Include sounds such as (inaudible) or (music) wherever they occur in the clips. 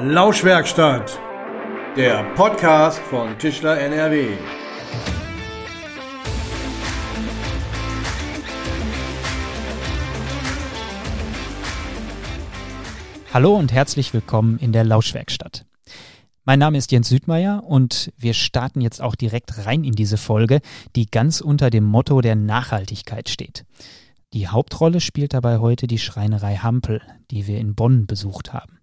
Lauschwerkstatt, der Podcast von Tischler NRW. Hallo und herzlich willkommen in der Lauschwerkstatt. Mein Name ist Jens Südmeier und wir starten jetzt auch direkt rein in diese Folge, die ganz unter dem Motto der Nachhaltigkeit steht. Die Hauptrolle spielt dabei heute die Schreinerei Hampel, die wir in Bonn besucht haben.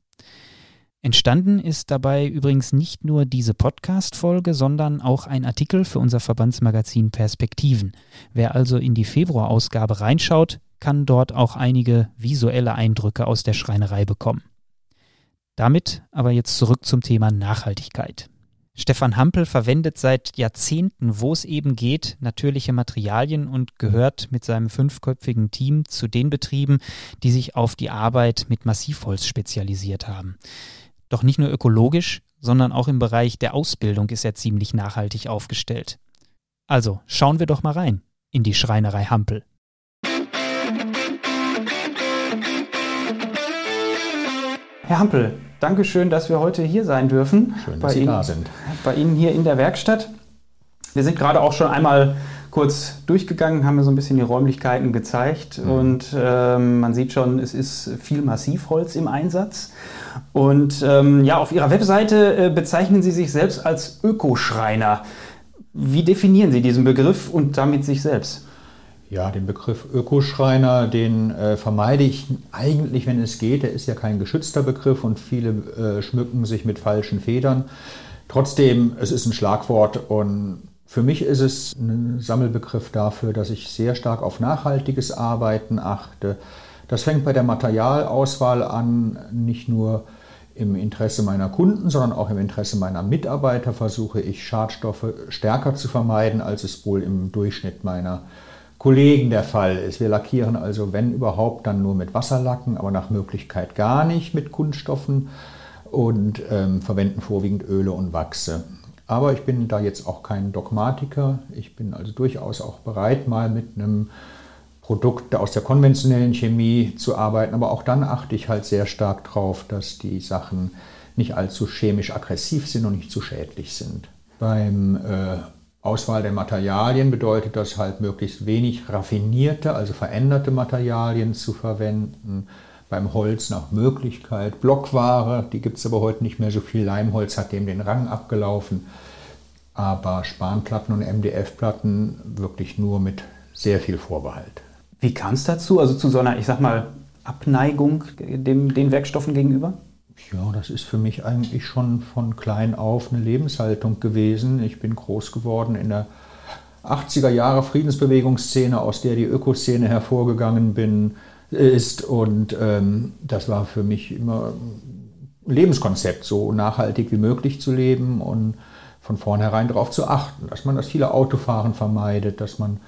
Entstanden ist dabei übrigens nicht nur diese Podcast-Folge, sondern auch ein Artikel für unser Verbandsmagazin Perspektiven. Wer also in die Februarausgabe reinschaut, kann dort auch einige visuelle Eindrücke aus der Schreinerei bekommen. Damit aber jetzt zurück zum Thema Nachhaltigkeit. Stefan Hampel verwendet seit Jahrzehnten, wo es eben geht, natürliche Materialien und gehört mit seinem fünfköpfigen Team zu den Betrieben, die sich auf die Arbeit mit Massivholz spezialisiert haben. Doch nicht nur ökologisch, sondern auch im Bereich der Ausbildung ist er ziemlich nachhaltig aufgestellt. Also schauen wir doch mal rein in die Schreinerei Hampel. Herr Hampel, danke schön, dass wir heute hier sein dürfen. Schön, dass Sie Ihnen, da sind. Bei Ihnen hier in der Werkstatt. Wir sind gerade auch schon einmal kurz durchgegangen, haben mir so ein bisschen die Räumlichkeiten gezeigt mhm. und ähm, man sieht schon, es ist viel Massivholz im Einsatz. Und ähm, ja, auf Ihrer Webseite äh, bezeichnen Sie sich selbst als Ökoschreiner. Wie definieren Sie diesen Begriff und damit sich selbst? Ja, den Begriff Ökoschreiner, den äh, vermeide ich eigentlich, wenn es geht. Der ist ja kein geschützter Begriff und viele äh, schmücken sich mit falschen Federn. Trotzdem, es ist ein Schlagwort und für mich ist es ein Sammelbegriff dafür, dass ich sehr stark auf nachhaltiges Arbeiten achte. Das fängt bei der Materialauswahl an, nicht nur im Interesse meiner Kunden, sondern auch im Interesse meiner Mitarbeiter versuche ich Schadstoffe stärker zu vermeiden, als es wohl im Durchschnitt meiner Kollegen der Fall ist. Wir lackieren also, wenn überhaupt, dann nur mit Wasserlacken, aber nach Möglichkeit gar nicht mit Kunststoffen und ähm, verwenden vorwiegend Öle und Wachse. Aber ich bin da jetzt auch kein Dogmatiker. Ich bin also durchaus auch bereit, mal mit einem Produkt aus der konventionellen Chemie zu arbeiten. Aber auch dann achte ich halt sehr stark darauf, dass die Sachen nicht allzu chemisch aggressiv sind und nicht zu schädlich sind. Beim äh, Auswahl der Materialien bedeutet das halt möglichst wenig raffinierte, also veränderte Materialien zu verwenden beim Holz nach Möglichkeit. Blockware, die gibt es aber heute nicht mehr so viel. Leimholz hat dem den Rang abgelaufen. Aber Spanplatten und MDF-Platten wirklich nur mit sehr viel Vorbehalt. Wie kam es dazu? Also zu so einer, ich sag mal, Abneigung dem, den Werkstoffen gegenüber? Ja, das ist für mich eigentlich schon von klein auf eine Lebenshaltung gewesen. Ich bin groß geworden in der 80er Jahre Friedensbewegungsszene, aus der die Ökoszene hervorgegangen bin ist. Und ähm, das war für mich immer ein Lebenskonzept, so nachhaltig wie möglich zu leben und von vornherein darauf zu achten, dass man das viele Autofahren vermeidet, dass man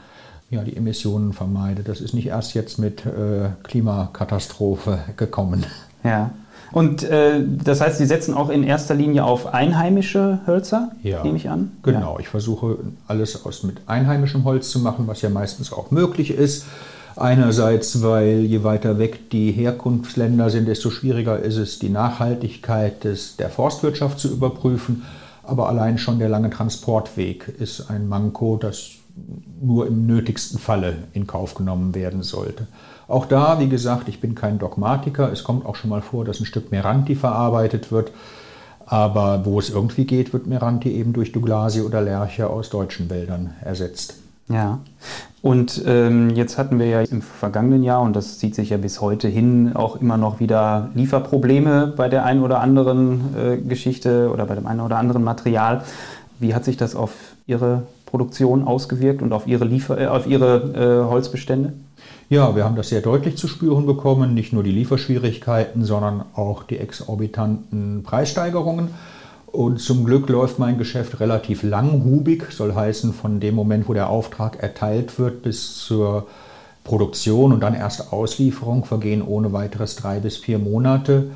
ja, die Emissionen vermeidet. Das ist nicht erst jetzt mit äh, Klimakatastrophe gekommen. Ja. Und äh, das heißt, Sie setzen auch in erster Linie auf einheimische Hölzer, ja, nehme ich an? Genau, ja. ich versuche alles aus mit einheimischem Holz zu machen, was ja meistens auch möglich ist. Einerseits, weil je weiter weg die Herkunftsländer sind, desto schwieriger ist es, die Nachhaltigkeit des, der Forstwirtschaft zu überprüfen. Aber allein schon der lange Transportweg ist ein Manko, das nur im nötigsten Falle in Kauf genommen werden sollte. Auch da, wie gesagt, ich bin kein Dogmatiker. Es kommt auch schon mal vor, dass ein Stück Meranti verarbeitet wird. Aber wo es irgendwie geht, wird Meranti eben durch Douglasie oder Lerche aus deutschen Wäldern ersetzt. Ja, und ähm, jetzt hatten wir ja im vergangenen Jahr, und das zieht sich ja bis heute hin, auch immer noch wieder Lieferprobleme bei der einen oder anderen äh, Geschichte oder bei dem einen oder anderen Material. Wie hat sich das auf Ihre Produktion ausgewirkt und auf Ihre, Liefer äh, auf Ihre äh, Holzbestände? Ja, wir haben das sehr deutlich zu spüren bekommen. Nicht nur die Lieferschwierigkeiten, sondern auch die exorbitanten Preissteigerungen. Und zum Glück läuft mein Geschäft relativ langhubig, soll heißen, von dem Moment, wo der Auftrag erteilt wird, bis zur Produktion und dann erst Auslieferung vergehen ohne weiteres drei bis vier Monate.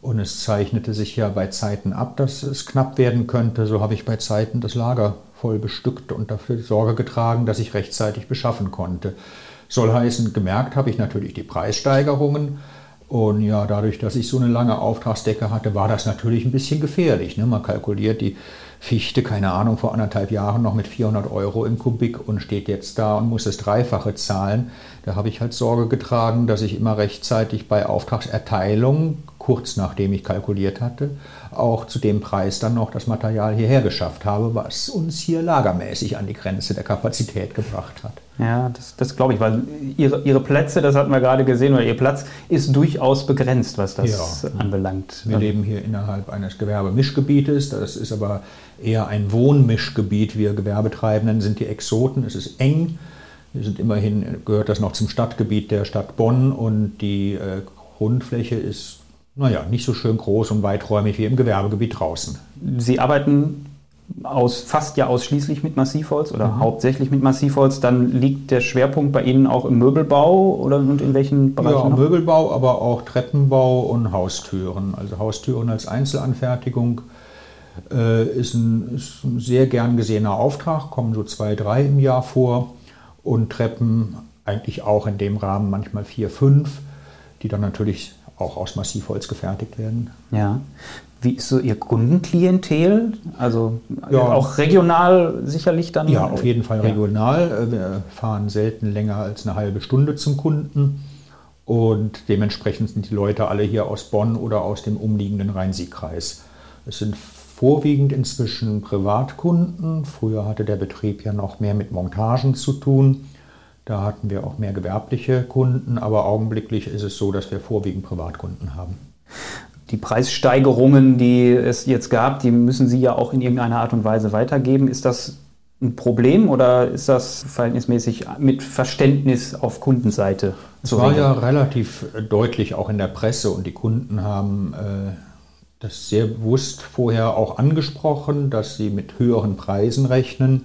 Und es zeichnete sich ja bei Zeiten ab, dass es knapp werden könnte. So habe ich bei Zeiten das Lager voll bestückt und dafür Sorge getragen, dass ich rechtzeitig beschaffen konnte. Soll heißen, gemerkt habe ich natürlich die Preissteigerungen, Und ja, dadurch, dass ich so eine lange Auftragsdecke hatte, war das natürlich ein bisschen gefährlich. Ne? Man kalkuliert die Fichte, keine Ahnung, vor anderthalb Jahren noch mit 400 Euro im Kubik und steht jetzt da und muss das Dreifache zahlen. Da habe ich halt Sorge getragen, dass ich immer rechtzeitig bei Auftragserteilung, kurz nachdem ich kalkuliert hatte, auch zu dem Preis dann noch das Material hierher geschafft habe, was uns hier lagermäßig an die Grenze der Kapazität gebracht hat. Ja, das, das glaube ich, weil ihre, ihre Plätze, das hatten wir gerade gesehen, oder Ihr Platz ist durchaus begrenzt, was das ja. anbelangt. Wir leben hier innerhalb eines Gewerbemischgebietes, das ist aber eher ein Wohnmischgebiet. Wir Gewerbetreibenden sind die Exoten, es ist eng. Wir sind immerhin, gehört das noch zum Stadtgebiet der Stadt Bonn und die äh, Grundfläche ist naja, nicht so schön groß und weiträumig wie im Gewerbegebiet draußen. Sie arbeiten aus, fast ja ausschließlich mit Massivholz oder mhm. hauptsächlich mit Massivholz. Dann liegt der Schwerpunkt bei Ihnen auch im Möbelbau oder und in welchen Bereichen? Ja, noch? Möbelbau, aber auch Treppenbau und Haustüren. Also Haustüren als Einzelanfertigung äh, ist, ein, ist, ein, sehr gern gesehener Auftrag, kommen so zwei, drei im Jahr vor. Und Treppen eigentlich auch in dem Rahmen manchmal vier, fünf, die dann natürlich auch aus Massivholz gefertigt werden. Ja. Wie ist so Ihr Kundenklientel? Also ja. auch regional sicherlich dann? Ja, auf jeden Fall regional. Ja. Wir fahren selten länger als eine halbe Stunde zum Kunden. Und dementsprechend sind die Leute alle hier aus Bonn oder aus dem umliegenden Rhein-Sieg-Kreis. Es sind vorwiegend inzwischen Privatkunden. Früher hatte der Betrieb ja noch mehr mit Montagen zu tun. Da hatten wir auch mehr gewerbliche Kunden, aber augenblicklich ist es so, dass wir vorwiegend Privatkunden haben. Die Preissteigerungen, die es jetzt gab, die müssen Sie ja auch in irgendeiner Art und Weise weitergeben. Ist das ein Problem oder ist das verhältnismäßig mit Verständnis auf Kundenseite? Es war ja relativ deutlich auch in der Presse und die Kunden haben äh, das sehr bewusst vorher auch angesprochen, dass sie mit höheren Preisen rechnen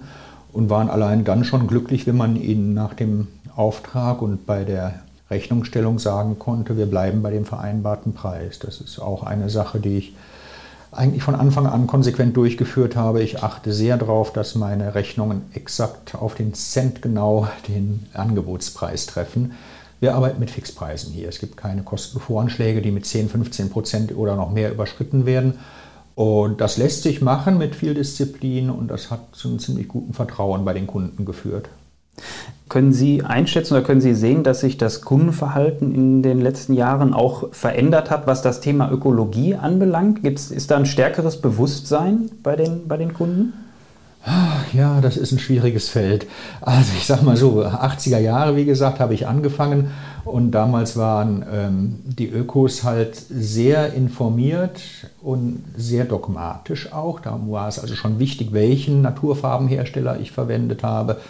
und waren allein dann schon glücklich, wenn man ihnen nach dem Auftrag und bei der Rechnungsstellung sagen konnte, wir bleiben bei dem vereinbarten Preis. Das ist auch eine Sache, die ich eigentlich von Anfang an konsequent durchgeführt habe. Ich achte sehr darauf, dass meine Rechnungen exakt auf den Cent genau den Angebotspreis treffen. Wir arbeiten mit Fixpreisen hier. Es gibt keine Kostenvoranschläge, die mit 10, 15 Prozent oder noch mehr überschritten werden. Und das lässt sich machen mit viel Disziplin und das hat zu einem ziemlich guten Vertrauen bei den Kunden geführt. Können Sie einschätzen oder können Sie sehen, dass sich das Kundenverhalten in den letzten Jahren auch verändert hat, was das Thema Ökologie anbelangt? Gibt's, ist da ein stärkeres Bewusstsein bei den, bei den Kunden? Ja, das ist ein schwieriges Feld. Also ich sage mal so, 80er Jahre, wie gesagt, habe ich angefangen und damals waren ähm, die Ökos halt sehr informiert und sehr dogmatisch auch. Da war es also schon wichtig, welchen Naturfarbenhersteller ich verwendet habe.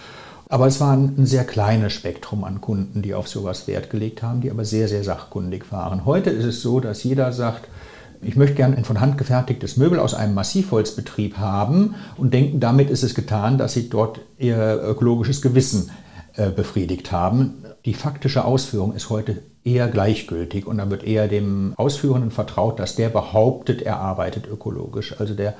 Aber es war ein sehr kleines Spektrum an Kunden, die auf sowas Wert gelegt haben, die aber sehr, sehr sachkundig waren. Heute ist es so, dass jeder sagt, ich möchte gerne ein von Hand gefertigtes Möbel aus einem Massivholzbetrieb haben und denken, damit ist es getan, dass sie dort ihr ökologisches Gewissen äh, befriedigt haben. Die faktische Ausführung ist heute eher gleichgültig und dann wird eher dem Ausführenden vertraut, dass der behauptet, er arbeitet ökologisch. Also der,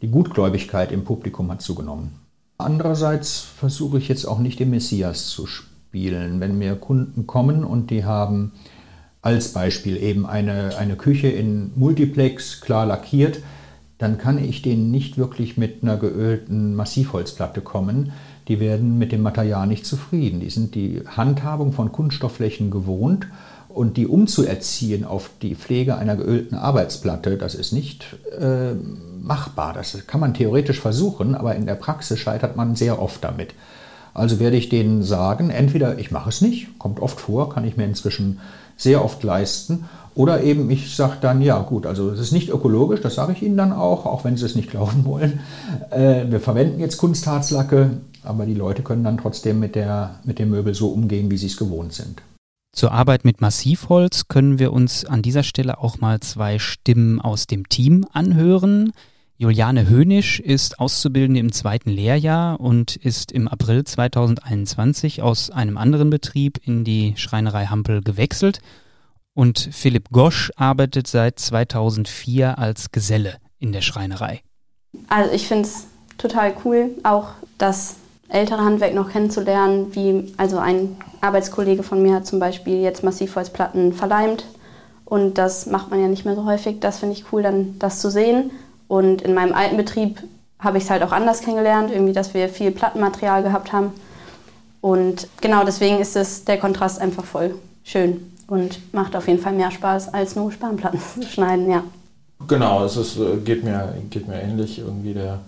die Gutgläubigkeit im Publikum hat zugenommen. Andererseits versuche ich jetzt auch nicht den Messias zu spielen. Wenn mir Kunden kommen und die haben als Beispiel eben eine, eine Küche in Multiplex klar lackiert, dann kann ich denen nicht wirklich mit einer geölten Massivholzplatte kommen. Die werden mit dem Material nicht zufrieden. Die sind die Handhabung von Kunststoffflächen gewohnt und die umzuerziehen auf die Pflege einer geölten Arbeitsplatte, das ist nicht äh, machbar. Das kann man theoretisch versuchen, aber in der Praxis scheitert man sehr oft damit. Also werde ich denen sagen, entweder ich mache es nicht, kommt oft vor, kann ich mir inzwischen sehr oft leisten. Oder eben ich sage dann, ja gut, also es ist nicht ökologisch, das sage ich Ihnen dann auch, auch wenn Sie es nicht glauben (laughs) wollen. Äh, wir verwenden jetzt Kunstharzlacke, aber die Leute können dann trotzdem mit, der, mit dem Möbel so umgehen, wie sie es gewohnt sind. Zur Arbeit mit Massivholz können wir uns an dieser Stelle auch mal zwei Stimmen aus dem Team anhören. Juliane Hönisch ist Auszubildende im zweiten Lehrjahr und ist im April 2021 aus einem anderen Betrieb in die Schreinerei Hampel gewechselt. Und Philipp Gosch arbeitet seit 2004 als Geselle in der Schreinerei. Also ich finde es total cool, auch das ältere Handwerk noch kennenzulernen, wie also ein Arbeitskollege von mir hat zum Beispiel jetzt Massivholzplatten verleimt Und das macht man ja nicht mehr so häufig. Das finde ich cool, dann das zu sehen. Und in meinem alten Betrieb habe ich es halt auch anders kennengelernt, irgendwie, dass wir viel Plattenmaterial gehabt haben. Und genau deswegen ist es der Kontrast einfach voll schön und macht auf jeden Fall mehr Spaß, als nur Spanplatten (laughs) zu schneiden, ja. Genau, es ist, äh, geht, mir, geht mir ähnlich. Irgendwie der,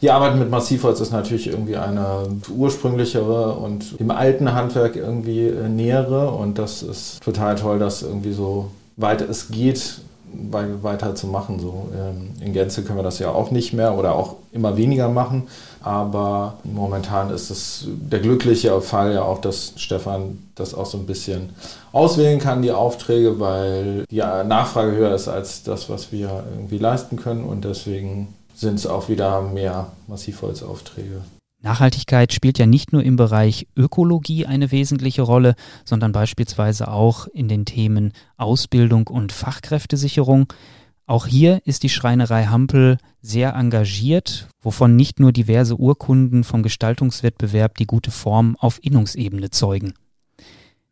die Arbeit mit Massivholz ist natürlich irgendwie eine ursprünglichere und dem alten Handwerk irgendwie äh, nähere. Und das ist total toll, dass irgendwie so weit es geht, weiter zu machen. So ähm, in Gänze können wir das ja auch nicht mehr oder auch immer weniger machen. Aber momentan ist es der glückliche Fall ja auch, dass Stefan das auch so ein bisschen auswählen kann, die Aufträge, weil die Nachfrage höher ist als das, was wir irgendwie leisten können. Und deswegen sind es auch wieder mehr Massivholzaufträge. Nachhaltigkeit spielt ja nicht nur im Bereich Ökologie eine wesentliche Rolle, sondern beispielsweise auch in den Themen Ausbildung und Fachkräftesicherung. Auch hier ist die Schreinerei Hampel sehr engagiert, wovon nicht nur diverse Urkunden vom Gestaltungswettbewerb die gute Form auf Innungsebene zeugen.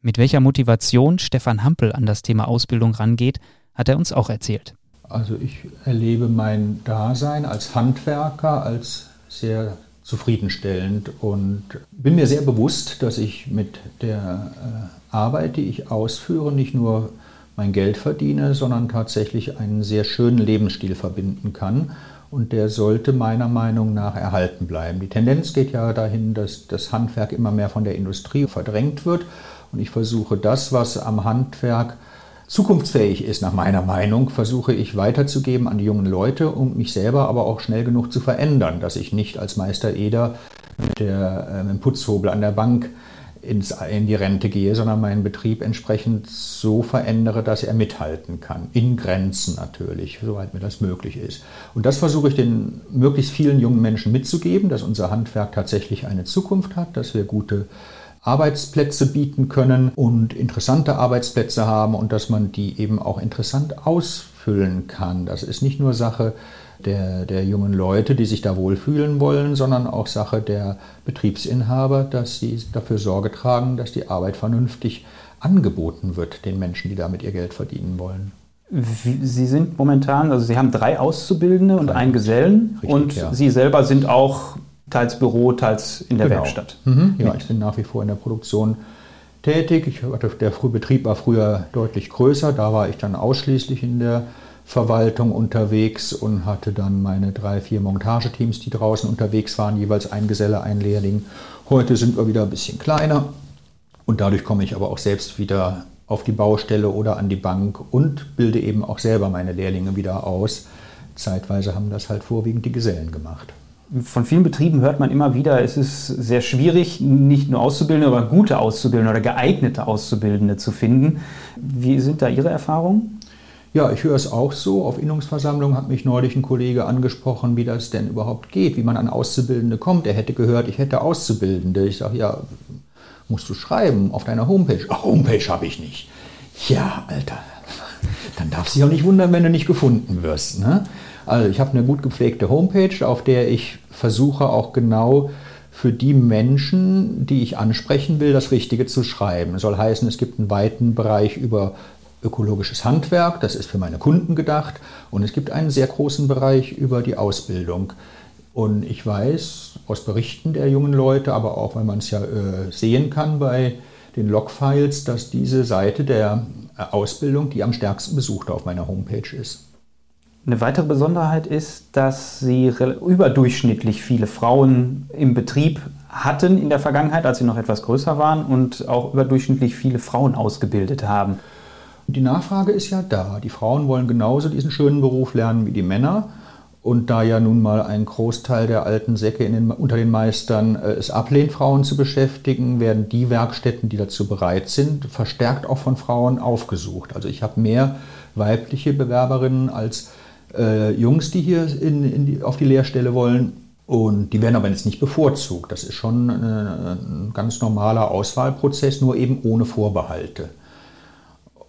Mit welcher Motivation Stefan Hampel an das Thema Ausbildung rangeht, hat er uns auch erzählt. Also ich erlebe mein Dasein als Handwerker als sehr zufriedenstellend und bin mir sehr bewusst, dass ich mit der äh, Arbeit, die ich ausführe, nicht nur mein Geld verdiene, sondern tatsächlich einen sehr schönen Lebensstil verbinden kann. Und der sollte meiner Meinung nach erhalten bleiben. Die Tendenz geht ja dahin, dass das Handwerk immer mehr von der Industrie verdrängt wird. Und ich versuche das, was am Handwerk zukunftsfähig ist, nach meiner Meinung, versuche ich weiterzugeben an die jungen Leute und mich selber aber auch schnell genug zu verändern, dass ich nicht als Meister Eder mit, der, äh, mit dem Putzhobel an der Bank ins, in die Rente gehe, sondern meinen Betrieb entsprechend so verändere, dass er mithalten kann. In Grenzen natürlich, soweit mir das möglich ist. Und das versuche ich den möglichst vielen jungen Menschen mitzugeben, dass unser Handwerk tatsächlich eine Zukunft hat, dass wir gute Arbeitsplätze bieten können und interessante Arbeitsplätze haben und dass man die eben auch interessant ausfüllen kann. Das ist nicht nur Sache der, der jungen Leute, die sich da wohlfühlen wollen, sondern auch Sache der Betriebsinhaber, dass sie dafür Sorge tragen, dass die Arbeit vernünftig angeboten wird den Menschen, die damit ihr Geld verdienen wollen. Sie sind momentan, also Sie haben drei Auszubildende und einen Gesellen Richtig, und ja. Sie selber sind auch teils Büro, teils in der genau. Werkstatt. Mhm. Ja, ich bin nach wie vor in der Produktion tätig. Ich der Betrieb war früher deutlich größer, da war ich dann ausschließlich in der Verwaltung unterwegs und hatte dann meine drei, vier Montageteams, die draußen unterwegs waren, jeweils ein Geselle, ein Lehrling. Heute sind wir wieder ein bisschen kleiner und dadurch komme ich aber auch selbst wieder auf die Baustelle oder an die Bank und bilde eben auch selber meine Lehrlinge wieder aus. Zeitweise haben das halt vorwiegend die Gesellen gemacht von vielen Betrieben hört man immer wieder, es ist sehr schwierig, nicht nur Auszubildende, aber gute Auszubildende oder geeignete Auszubildende zu finden. Wie sind da Ihre Erfahrungen? Ja, ich höre es auch so. Auf Innungsversammlungen hat mich neulich ein Kollege angesprochen, wie das denn überhaupt geht, wie man an Auszubildende kommt. Er hätte gehört, ich hätte Auszubildende. Ich sage, ja, musst du schreiben auf deiner Homepage. Ach, Homepage habe ich nicht. Ja, Alter, dann darf sich auch nicht wundern, wenn du nicht gefunden wirst. Ne? Also ich habe eine gut gepflegte Homepage, auf der ich versuche auch genau für die Menschen, die ich ansprechen will, das Richtige zu schreiben. Soll heißen, es gibt einen weiten Bereich über ökologisches Handwerk, das ist für meine Kunden gedacht, und es gibt einen sehr großen Bereich über die Ausbildung. Und ich weiß aus Berichten der jungen Leute, aber auch weil man es ja äh, sehen kann bei den Logfiles, dass diese Seite der Ausbildung die am stärksten besuchte auf meiner Homepage ist. Eine weitere Besonderheit ist, dass sie überdurchschnittlich viele Frauen im Betrieb hatten in der Vergangenheit, als sie noch etwas größer waren und auch überdurchschnittlich viele Frauen ausgebildet haben. Die Nachfrage ist ja da. Die Frauen wollen genauso diesen schönen Beruf lernen wie die Männer. Und da ja nun mal ein Großteil der alten Säcke den, unter den Meistern äh, es ablehnt, Frauen zu beschäftigen, werden die Werkstätten, die dazu bereit sind, verstärkt auch von Frauen aufgesucht. Also ich habe mehr weibliche Bewerberinnen als äh, Jungs, die hier in, in die, auf die Lehrstelle wollen. Und die werden aber jetzt nicht bevorzugt. Das ist schon äh, ein ganz normaler Auswahlprozess, nur eben ohne Vorbehalte.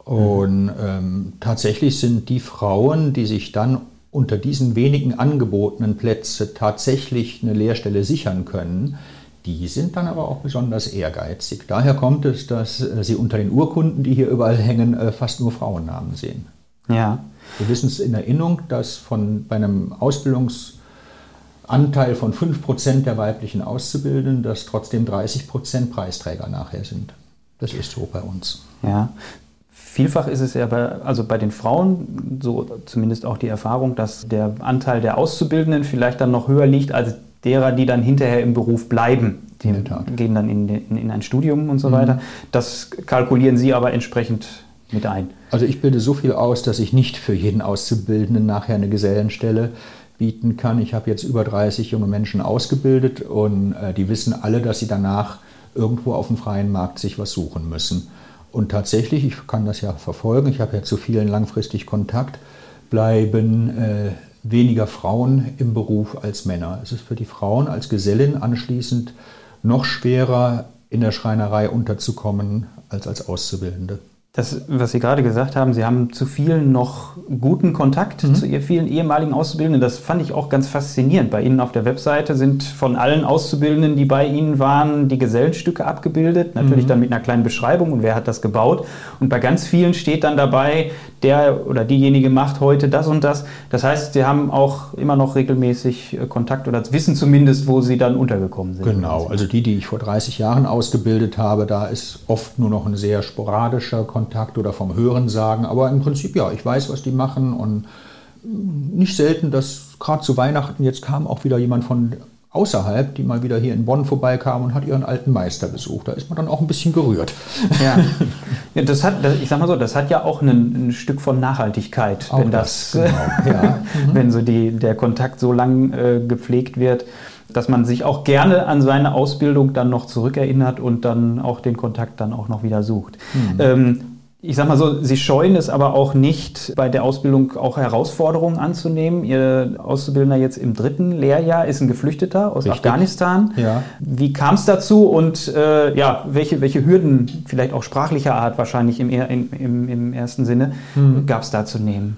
Und ähm, tatsächlich sind die Frauen, die sich dann unter diesen wenigen angebotenen Plätzen tatsächlich eine Lehrstelle sichern können, Die sind dann aber auch besonders ehrgeizig. Daher kommt es, dass äh, Sie unter den Urkunden, die hier überall hängen, äh, fast nur Frauennamen sehen. Ja. Wir wissen es in Erinnerung, dass von, bei einem Ausbildungsanteil von 5% der weiblichen Auszubildenden, dass trotzdem 30% Preisträger nachher sind. Das ist so bei uns. Ja. Vielfach ist es ja bei, also bei den Frauen, so zumindest auch die Erfahrung, dass der Anteil der Auszubildenden vielleicht dann noch höher liegt als derer, die dann hinterher im Beruf bleiben. Die gehen dann in, in, in, ein Studium und so mhm. weiter. Das kalkulieren Sie aber entsprechend mit ein. Also ich bilde so viel aus, dass ich nicht für jeden Auszubildenden nachher eine Gesellenstelle bieten kann. Ich habe jetzt über 30 junge Menschen ausgebildet und äh, die wissen alle, dass sie danach irgendwo auf dem freien Markt sich was suchen müssen. Und tatsächlich, ich kann das ja verfolgen, ich habe ja zu vielen langfristig Kontakt, bleiben äh, weniger Frauen im Beruf als Männer. Es ist für die Frauen als Gesellin anschließend noch schwerer, in der Schreinerei unterzukommen als als Auszubildende. Das, was Sie gerade gesagt haben, Sie haben zu vielen noch guten Kontakt, mhm. zu vielen ehemaligen Auszubildenden. Das fand ich auch ganz faszinierend. Bei Ihnen auf der Webseite sind von allen Auszubildenden, die bei Ihnen waren, die Gesellenstücke abgebildet. Natürlich mhm. dann mit einer kleinen Beschreibung und wer hat das gebaut. Und bei ganz vielen steht dann dabei, der oder diejenige macht heute das und das. Das heißt, Sie haben auch immer noch regelmäßig äh, Kontakt oder wissen zumindest, wo Sie dann untergekommen sind. Genau, also die, die ich vor 30 Jahren ausgebildet habe, da ist oft nur noch ein sehr sporadischer Kontakt oder vom Hören sagen. Aber im Prinzip, ja, ich weiß, was die machen und nicht selten, dass gerade zu Weihnachten jetzt kam auch wieder jemand von außerhalb, die mal wieder hier in Bonn vorbeikam und hat ihren alten Meister besucht. Da ist man dann auch ein bisschen gerührt. Ja, (laughs) ja das hat, ich sag mal so, das hat ja auch ein, ein Stück von Nachhaltigkeit, auch wenn das, das genau. ja. (laughs) wenn so die, der Kontakt so lang äh, gepflegt wird, dass man sich auch gerne an seine Ausbildung dann noch zurückerinnert und dann auch den Kontakt dann auch noch wieder sucht. Mhm. Ähm, ich sag mal so, Sie scheuen es aber auch nicht, bei der Ausbildung auch Herausforderungen anzunehmen. Ihr Auszubildender jetzt im dritten Lehrjahr ist ein Geflüchteter aus Richtig. Afghanistan. Ja. Wie kam es dazu und äh, ja, welche, welche Hürden, vielleicht auch sprachlicher Art wahrscheinlich im, im, im ersten Sinne, mhm. gab es da zu nehmen?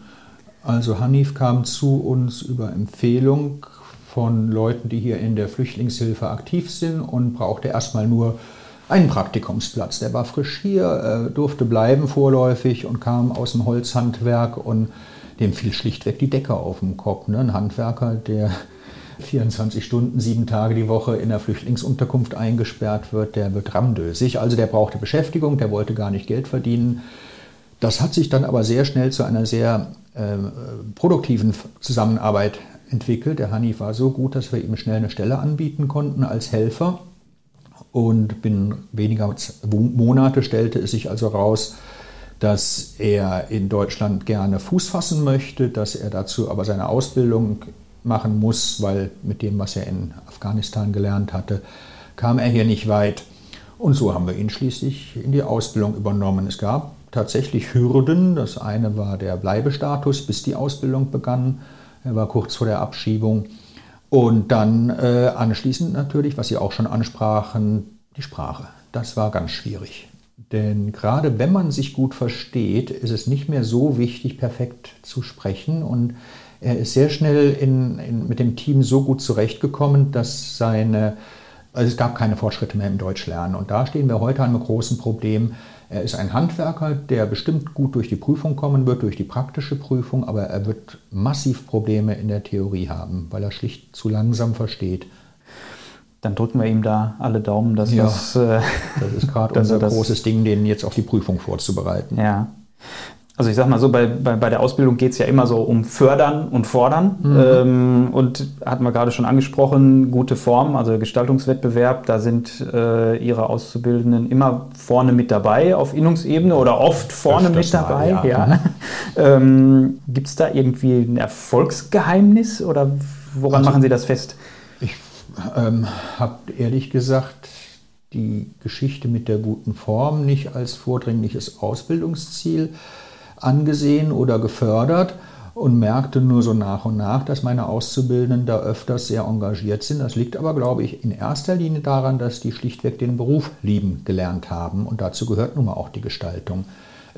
Also Hanif kam zu uns über Empfehlung von Leuten, die hier in der Flüchtlingshilfe aktiv sind und brauchte erstmal nur einen Praktikumsplatz. Der war frisch hier, durfte bleiben vorläufig und kam aus dem Holzhandwerk und dem fiel schlichtweg die Decke auf den Kopf. Ne? Ein Handwerker, der (laughs) 24 Stunden, sieben Tage die Woche in der Flüchtlingsunterkunft eingesperrt wird, der wird ramdösig. Also der brauchte Beschäftigung, der wollte gar nicht Geld verdienen. Das hat sich dann aber sehr schnell zu einer sehr äh, produktiven Zusammenarbeit entwickelt. Der Hanif war so gut, dass wir ihm schnell eine Stelle anbieten konnten als Helfer und binnen weniger Monate stellte es sich also raus, dass er in Deutschland gerne Fuß fassen möchte, dass er dazu aber seine Ausbildung machen muss, weil mit dem, was er in Afghanistan gelernt hatte, kam er hier nicht weit. Und so haben wir ihn schließlich in die Ausbildung übernommen. Es gab tatsächlich Hürden. Das eine war der Bleibestatus, bis die Ausbildung begann. Er war kurz vor der Abschiebung. Und dann äh, anschließend natürlich, was Sie auch schon ansprachen, die Sprache. Das war ganz schwierig. Denn gerade wenn man sich gut versteht, ist es nicht mehr so wichtig, perfekt zu sprechen. Und er ist sehr schnell in, in, mit dem Team so gut zurechtgekommen, dass seine, also es gab keine Fortschritte mehr im Deutschlernen. Und da stehen wir heute an einem großen Problem. Er ist ein Handwerker, der bestimmt gut durch die Prüfung kommen wird, durch die praktische Prüfung, aber er wird massiv Probleme in der Theorie haben, weil er schlicht zu langsam versteht. Dann drücken wir ihm da alle Daumen, dass ja, das. Äh, das ist gerade (laughs) unser großes Ding, den jetzt auf die Prüfung vorzubereiten. Ja. Also ich sag mal so, bei, bei, bei der Ausbildung geht es ja immer so um Fördern und Fordern. Mhm. Ähm, und hatten wir gerade schon angesprochen, gute Form, also Gestaltungswettbewerb, da sind äh, Ihre Auszubildenden immer vorne mit dabei auf Innungsebene oder oft vorne Öfters mit dabei. Mal, ja. ja. Mhm. (laughs) ähm, Gibt es da irgendwie ein Erfolgsgeheimnis oder woran also, machen Sie das fest? Ich ähm, habe ehrlich gesagt die Geschichte mit der guten Form nicht als vordringliches Ausbildungsziel angesehen oder gefördert und merkte nur so nach und nach, dass meine Auszubildenden da öfters sehr engagiert sind. Das liegt aber, glaube ich, in erster Linie daran, dass die schlichtweg den Beruf lieben gelernt haben und dazu gehört nun mal auch die Gestaltung.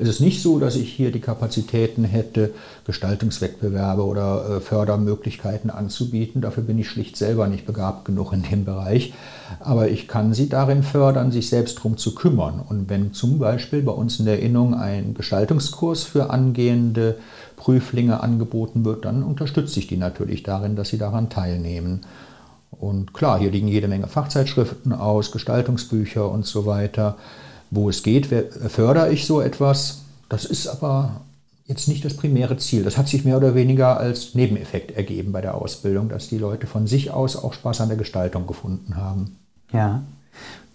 Es ist nicht so, dass ich hier die Kapazitäten hätte, Gestaltungswettbewerbe oder äh, Fördermöglichkeiten anzubieten. Dafür bin ich schlicht selber nicht begabt genug in dem Bereich. Aber ich kann sie darin fördern, sich selbst darum zu kümmern. Und wenn zum Beispiel bei uns in der Innung ein Gestaltungskurs für angehende Prüflinge angeboten wird, dann unterstütze ich die natürlich darin, dass sie daran teilnehmen. Und klar, hier liegen jede Menge Fachzeitschriften aus, Gestaltungsbücher und so weiter. Wo es geht, fördere ich so etwas. Das ist aber jetzt nicht das primäre Ziel. Das hat sich mehr oder weniger als Nebeneffekt ergeben bei der Ausbildung, dass die Leute von sich aus auch Spaß an der Gestaltung gefunden haben. Ja.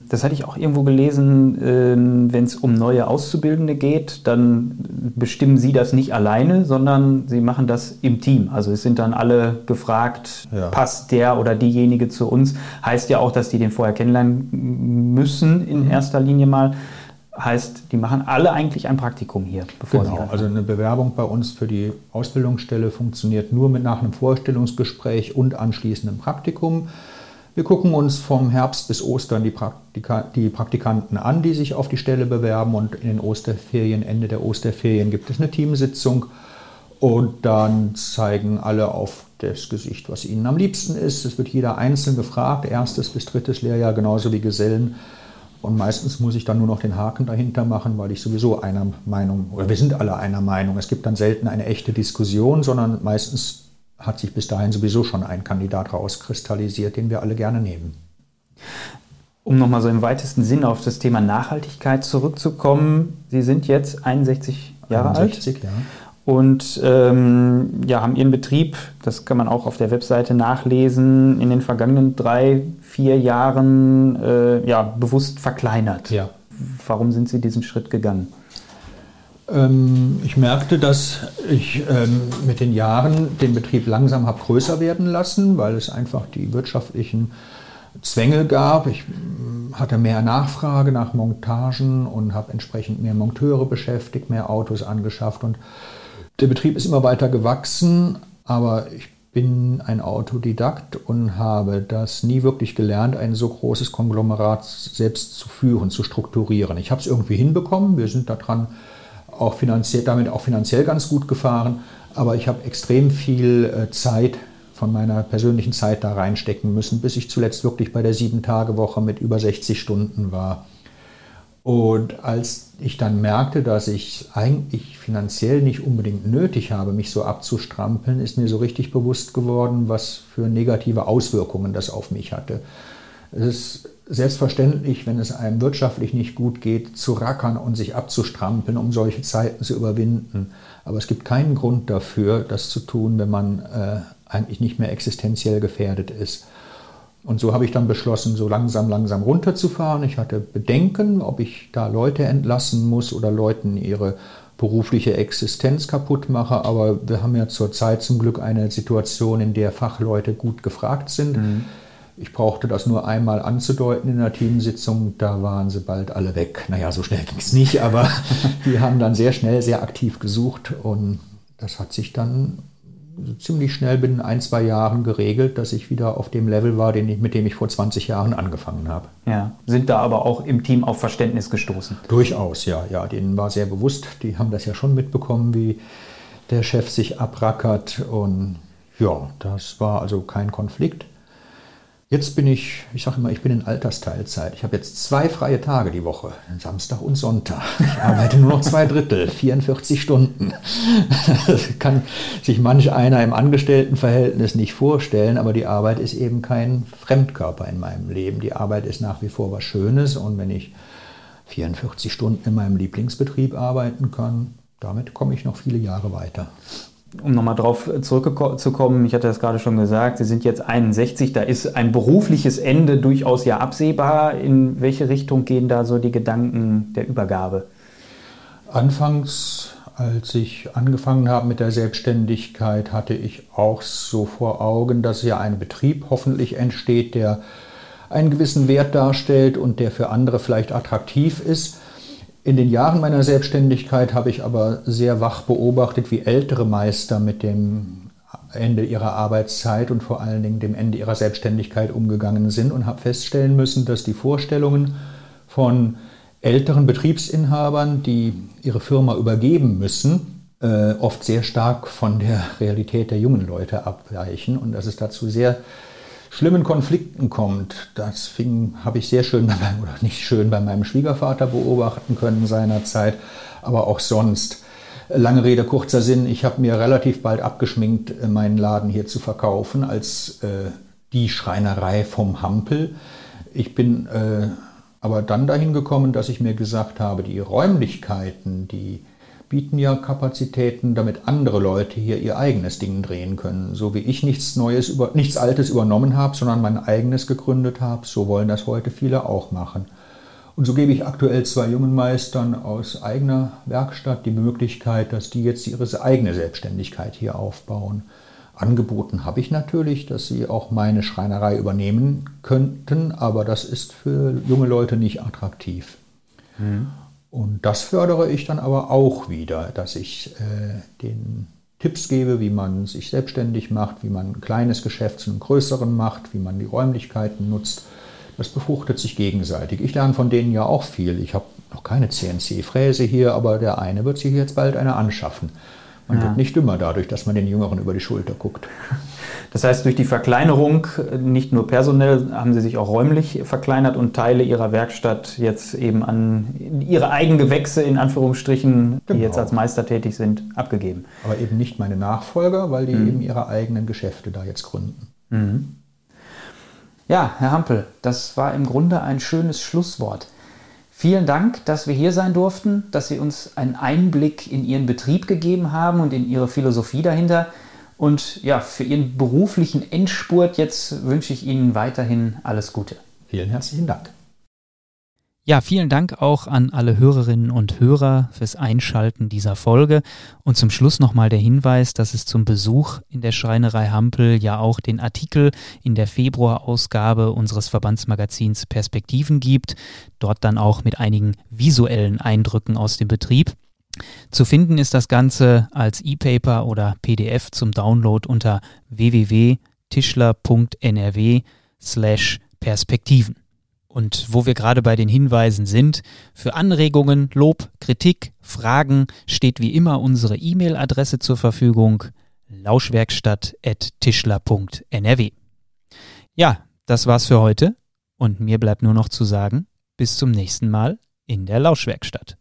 Das hatte ich auch irgendwo gelesen, ähm, wenn es um neue Auszubildende geht, dann bestimmen Sie das nicht alleine, sondern Sie machen das im Team. Also es sind dann alle gefragt, ja. passt der oder diejenige zu uns. Heißt ja auch, dass die den vorher kennenlernen müssen in mhm. erster Linie mal. Heißt, die machen alle eigentlich ein Praktikum hier. Bevor genau, also eine Bewerbung bei uns für die Ausbildungsstelle funktioniert nur mit nach einem Vorstellungsgespräch und anschließendem Praktikum. Wir gucken uns vom Herbst bis Ostern die, Praktika die, Praktikanten an, die sich auf die Stelle bewerben und in den Osterferien, Ende der Osterferien gibt es eine Teamsitzung und dann zeigen alle auf das Gesicht, was ihnen am liebsten ist. Es wird jeder einzeln gefragt, erstes bis drittes Lehrjahr genauso wie Gesellen. Und meistens muss ich dann nur noch den Haken dahinter machen, weil ich sowieso einer Meinung, oder wir sind alle einer Meinung. Es gibt dann selten eine echte Diskussion, sondern meistens hat sich bis dahin sowieso schon ein Kandidat rauskristallisiert, den wir alle gerne nehmen. Um nochmal so im weitesten Sinn auf das Thema Nachhaltigkeit zurückzukommen. Sie sind jetzt 61 Jahre 61, alt. Ja. Und ähm, ja, haben Ihren Betrieb, das kann man auch auf der Webseite nachlesen, in den vergangenen drei, vier Jahren äh, ja, bewusst verkleinert. Ja. Warum sind Sie diesen Schritt gegangen? Ähm, ich merkte, dass ich ähm, mit den Jahren den Betrieb langsam habe größer werden lassen, weil es einfach die wirtschaftlichen Zwänge gab. Ich mm, hatte mehr Nachfrage nach Montagen und habe entsprechend mehr Monteure beschäftigt, mehr Autos angeschafft und der Betrieb ist immer weiter gewachsen, aber ich bin ein Autodidakt und habe das nie wirklich gelernt, ein so großes Konglomerat selbst zu führen, zu strukturieren. Ich habe es irgendwie hinbekommen, wir sind daran auch finanziell, damit auch finanziell ganz gut gefahren. Aber ich habe extrem viel äh, Zeit von meiner persönlichen Zeit da reinstecken müssen, bis ich zuletzt wirklich bei der Sieben-Tage-Woche mit über 60 Stunden war. Und als ich dann merkte, dass ich eigentlich finanziell nicht unbedingt nötig habe, mich so abzustrampeln, ist mir so richtig bewusst geworden, was für negative Auswirkungen das auf mich hatte. Es ist selbstverständlich, wenn es einem wirtschaftlich nicht gut geht, zu rackern und sich abzustrampeln, um solche Zeiten zu überwinden. Aber es gibt keinen Grund dafür, das zu tun, wenn man äh, eigentlich nicht mehr existenziell gefährdet ist. Und so habe ich dann beschlossen, so langsam, langsam runterzufahren. Ich hatte Bedenken, ob ich da Leute entlassen muss oder Leuten ihre berufliche Existenz kaputt mache. Aber wir haben ja zurzeit zum Glück eine Situation, in der Fachleute gut gefragt sind. Mhm. Ich brauchte das nur einmal anzudeuten in der Teamsitzung, da waren sie bald alle weg. Naja, so schnell ging es nicht, aber (laughs) die haben dann sehr schnell, sehr aktiv gesucht und das hat sich dann ziemlich schnell binnen ein, zwei Jahren geregelt, dass ich wieder auf dem Level war, den ich, mit dem ich vor 20 Jahren angefangen habe. Ja, sind da aber auch im Team auf Verständnis gestoßen? Durchaus, ja. ja. Denen war sehr bewusst, die haben das ja schon mitbekommen, wie der Chef sich abrackert und ja, das war also kein Konflikt. Jetzt bin ich, ich sage immer, ich bin in Altersteilzeit. Ich habe jetzt zwei freie Tage die Woche, Samstag und Sonntag. Ich arbeite nur noch zwei Drittel, (laughs) 44 Stunden. Das (laughs) kann sich manch einer im Angestelltenverhältnis nicht vorstellen, aber die Arbeit ist eben kein Fremdkörper in meinem Leben. Die Arbeit ist nach wie vor was Schönes und wenn ich 44 Stunden in meinem Lieblingsbetrieb arbeiten kann, damit komme ich noch viele Jahre weiter um nochmal drauf zurückzukommen, ich hatte das gerade schon gesagt, Sie sind jetzt 61, da ist ein berufliches Ende durchaus ja absehbar. In welche Richtung gehen da so die Gedanken der Übergabe? Anfangs, als ich angefangen habe mit der Selbstständigkeit, hatte ich auch so vor Augen, dass ja ein Betrieb hoffentlich entsteht, der einen gewissen Wert darstellt und der für andere vielleicht attraktiv ist. In den Jahren meiner Selbstständigkeit habe ich aber sehr wach beobachtet, wie ältere Meister mit dem Ende ihrer Arbeitszeit und vor allen Dingen dem Ende ihrer Selbstständigkeit umgegangen sind und habe feststellen müssen, dass die Vorstellungen von älteren Betriebsinhabern, die ihre Firma übergeben müssen, äh, oft sehr stark von der Realität der jungen Leute abweichen und dass es dazu sehr schlimmen Konflikten kommt. Das habe ich sehr schön, bei meinem, oder nicht schön, bei meinem Schwiegervater beobachten können seinerzeit, aber auch sonst. Lange Rede, kurzer Sinn, ich habe mir relativ bald abgeschminkt, äh, meinen Laden hier zu verkaufen als äh, die Schreinerei vom Hampel. Ich bin äh, aber dann dahin gekommen, dass ich mir gesagt habe, die Räumlichkeiten, die bieten ja Kapazitäten, damit andere Leute hier ihr eigenes Ding drehen können. So wie ich nichts Neues, über, nichts Altes übernommen habe, sondern mein eigenes gegründet habe, so wollen das heute viele auch machen. Und so gebe ich aktuell zwei jungen Meistern aus eigener Werkstatt die Möglichkeit, dass die jetzt ihre eigene Selbstständigkeit hier aufbauen. Angeboten habe ich natürlich, dass sie auch meine Schreinerei übernehmen könnten, aber das ist für junge Leute nicht attraktiv. Mhm. Und das fördere ich dann aber auch wieder, dass ich äh, den Tipps gebe, wie man sich selbstständig macht, wie man ein kleines Geschäft zu einem größeren macht, wie man die Räumlichkeiten nutzt. Das befruchtet sich gegenseitig. Ich lerne von denen ja auch viel. Ich habe noch keine CNC-Fräse hier, aber der eine wird sich jetzt bald eine anschaffen. Man ja. wird nicht dümmer dadurch, dass man den Jüngeren über die Schulter guckt. (laughs) Das heißt, durch die Verkleinerung, nicht nur personell, haben Sie sich auch räumlich verkleinert und Teile Ihrer Werkstatt jetzt eben an Ihre Eigengewächse, in Anführungsstrichen, die genau. jetzt als Meister tätig sind, abgegeben. Aber eben nicht meine Nachfolger, weil die mhm. eben ihre eigenen Geschäfte da jetzt gründen. Mhm. Ja, Herr Hampel, das war im Grunde ein schönes Schlusswort. Vielen Dank, dass wir hier sein durften, dass Sie uns einen Einblick in Ihren Betrieb gegeben haben und in Ihre Philosophie dahinter. Und ja, für Ihren beruflichen Endspurt jetzt wünsche ich Ihnen weiterhin alles Gute. Vielen herzlichen Dank. Ja, vielen Dank auch an alle Hörerinnen und Hörer fürs Einschalten dieser Folge. Und zum Schluss nochmal der Hinweis, dass es zum Besuch in der Schreinerei Hampel ja auch den Artikel in der Februarausgabe unseres Verbandsmagazins Perspektiven gibt. Dort dann auch mit einigen visuellen Eindrücken aus dem Betrieb. Zu finden ist das Ganze als E-Paper oder PDF zum Download unter www.tischler.nrw slash Perspektiven. Und wo wir gerade bei den Hinweisen sind, für Anregungen, Lob, Kritik, Fragen steht wie immer unsere E-Mail-Adresse zur Verfügung lauschwerkstatt.tischler.nrw. Ja, das war's für heute und mir bleibt nur noch zu sagen, bis zum nächsten Mal in der Lauschwerkstatt.